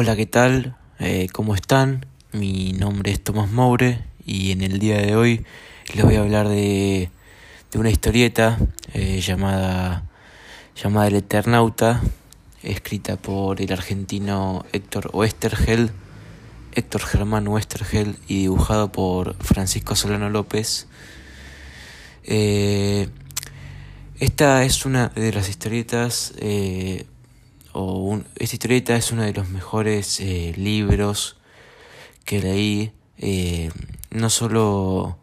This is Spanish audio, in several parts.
Hola, ¿qué tal? Eh, ¿Cómo están? Mi nombre es Tomás Moure y en el día de hoy les voy a hablar de, una historieta eh, llamada, llamada El Eternauta, escrita por el argentino Héctor Oestergel, Héctor Germán Oestergel y dibujado por Francisco Solano López. Eh, esta es una de las historietas esta historieta es uno de los mejores eh, libros que leí, eh, no solo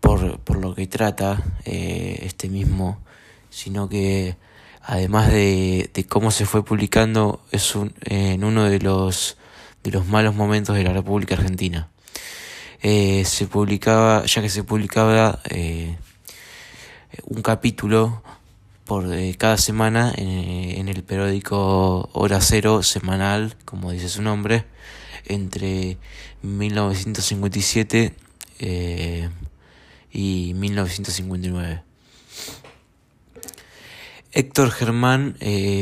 por, por, lo que trata eh, este mismo, sino que además de, de, cómo se fue publicando, es un, en uno de los, de los malos momentos de la República Argentina. se publicaba, ya que se publicaba un capítulo por eh, cada semana eh, en el periódico Hora Cero semanal, como dice su nombre, entre 1957 eh, y 1959. Héctor Germán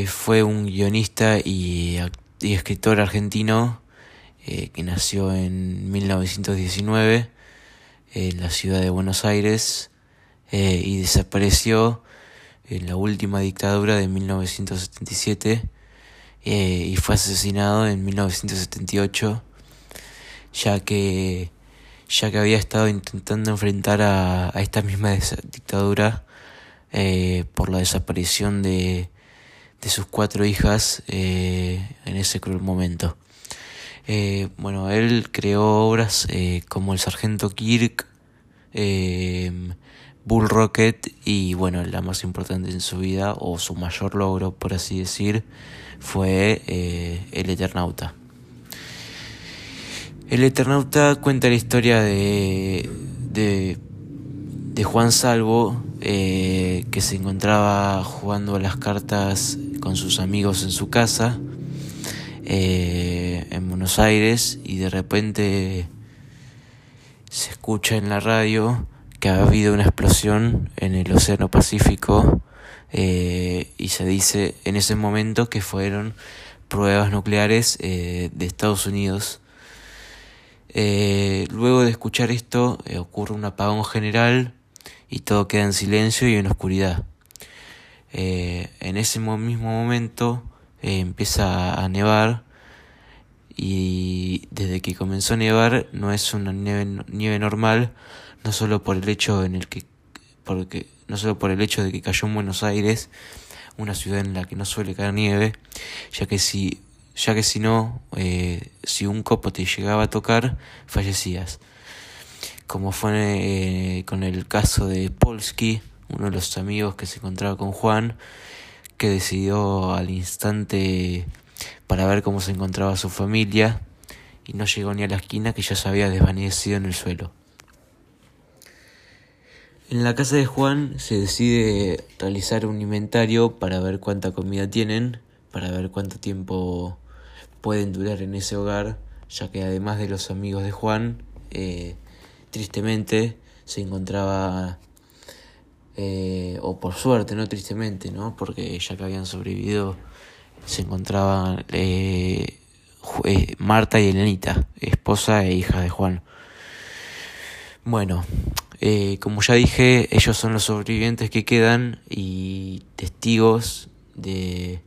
fue un guionista y escritor argentino que nació en 1919 en la ciudad de Buenos Aires y desapareció en la última dictadura de 1977 eh, y fue asesinado en 1978 ya que ya que había estado intentando enfrentar a, a esta misma dictadura eh, por la desaparición de, de sus cuatro hijas eh, en ese cruel momento. Eh, bueno, él creó obras como El Sargento Kirk, Bull Rocket y bueno, la más importante en su vida o su mayor logro, por así decir, fue eh, El Eternauta. El Eternauta cuenta la historia de, de, Juan Salvo, eh, que se encontraba jugando a las cartas con sus amigos en su casa eh, en Buenos Aires y de repente se escucha en la radio que ha habido una explosión en el Océano Pacífico eh, y se dice en ese momento que fueron pruebas nucleares eh, de Estados Unidos. Eh, luego de escuchar esto ocurre un apagón general y todo queda en silencio y en oscuridad. En ese mismo momento empieza a nevar y desde que comenzó a nevar no es una nieve, normal, no solo por el hecho en el que porque no solo por el hecho de que cayó en Buenos Aires, una ciudad en la que no suele caer nieve, ya que si ya que si no, eh, si un copo te llegaba a tocar, fallecías. Como fue eh, con el caso de Polsky, uno de los amigos que se encontraba con Juan, que decidió al instante para ver cómo se encontraba su familia y no llegó ni a la esquina que ya se había desvanecido en el suelo. En la casa de Juan se decide realizar un inventario para ver cuánta comida tienen, para ver cuánto tiempo pueden durar en ese hogar, ya que además de los amigos de Juan, eh, tristemente se encontraba, eh, o por suerte, no tristemente, ¿no? porque ya que habían sobrevivido, se encontraban eh, Marta y Elenita, esposa e hija de Juan. Bueno, eh, como ya dije, ellos son los sobrevivientes que quedan y testigos de,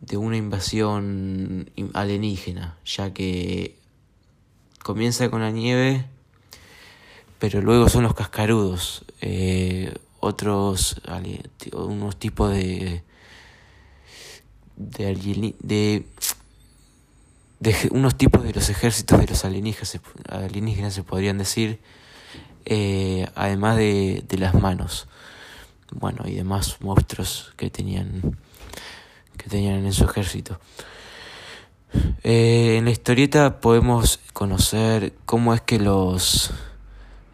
de una invasión alienígena, ya que comienza con la nieve, pero luego son los cascarudos, eh, otros, unos tipos de, de, de, de, unos tipos de los ejércitos de los alienígenas, alienígenas se podrían decir, eh, además de, de las manos, bueno, y demás monstruos que tenían, que tenían en su ejército. Eh, en la historieta podemos conocer cómo es que los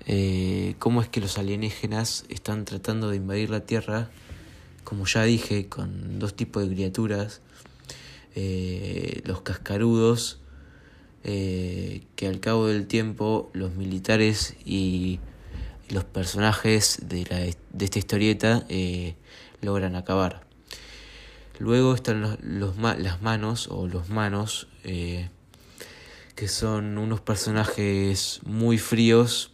eh, cómo es que los alienígenas están tratando de invadir la Tierra, como ya dije, con dos tipos de criaturas, eh, los cascarudos eh, que al cabo del tiempo los militares y los personajes de, la, de esta historieta eh, logran acabar. Luego están los, las manos o los manos, que son unos personajes muy fríos,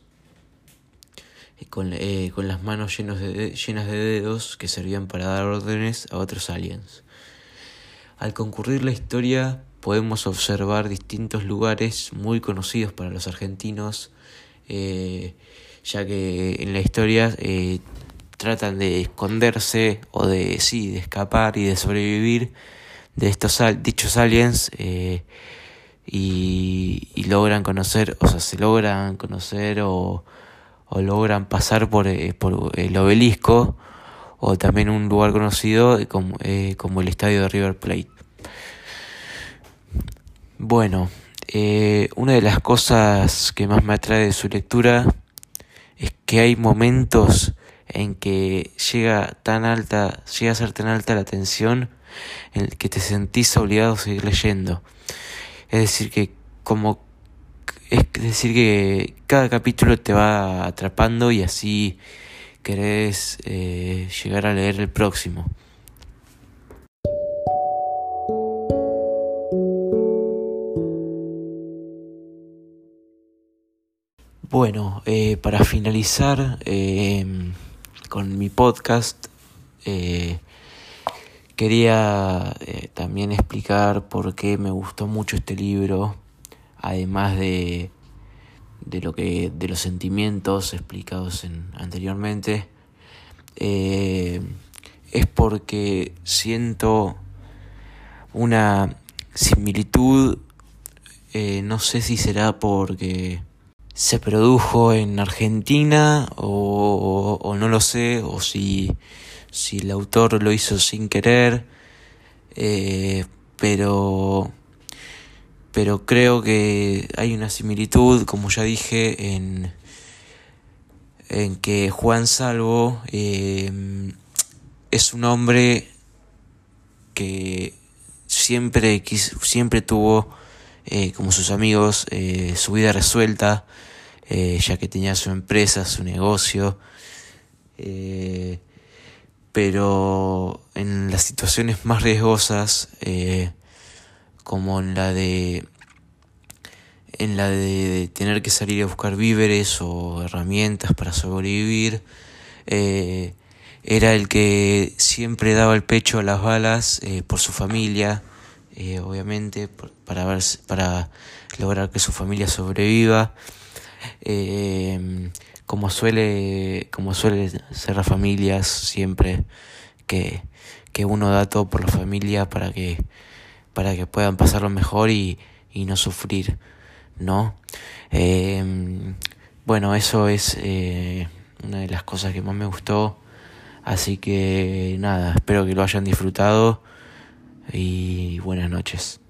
con, con las manos de, llenas de dedos que servían para dar órdenes a otros aliens. Al concurrir la historia podemos observar distintos lugares muy conocidos para los argentinos, eh, ya que en la historia eh, tratan de esconderse o de sí, de escapar y de sobrevivir de estos dichos aliens eh, y, y, logran conocer, o sea, se logran conocer o, o logran pasar por, por, el obelisco o también un lugar conocido como, como el estadio de River Plate. Bueno, eh, una de las cosas que más me atrae de su lectura es que hay momentos en que llega tan alta, llega a ser tan alta la tensión en que te sentís obligado a seguir leyendo. Es decir que como es decir que cada capítulo te va atrapando y así querés eh, llegar a leer el próximo. Bueno, eh, para finalizar eh, con mi podcast, quería también explicar por qué me gustó mucho este libro, además de, de lo que de los sentimientos explicados en, anteriormente. es porque siento una similitud, no sé si será porque se produjo en Argentina o, no lo sé, o si, si el autor lo hizo sin querer, eh, pero, pero creo que hay una similitud, como ya dije, en, en que Juan Salvo eh, es un hombre que siempre, siempre tuvo eh, como sus amigos, eh, su vida resuelta, eh, ya que tenía su empresa, su negocio. pero en las situaciones más riesgosas, como en la de en la de, tener que salir a buscar víveres o herramientas para sobrevivir, era el que siempre daba el pecho a las balas por su familia, eh, obviamente, para, para lograr que su familia sobreviva. Eh, como suele, como suele ser las familias siempre, que, que uno da todo por la familia para que, para que puedan pasarlo mejor y, y no sufrir, ¿no? Eh, bueno, eso es una de las cosas que más me gustó. Así que nada, espero que lo hayan disfrutado y buenas noches.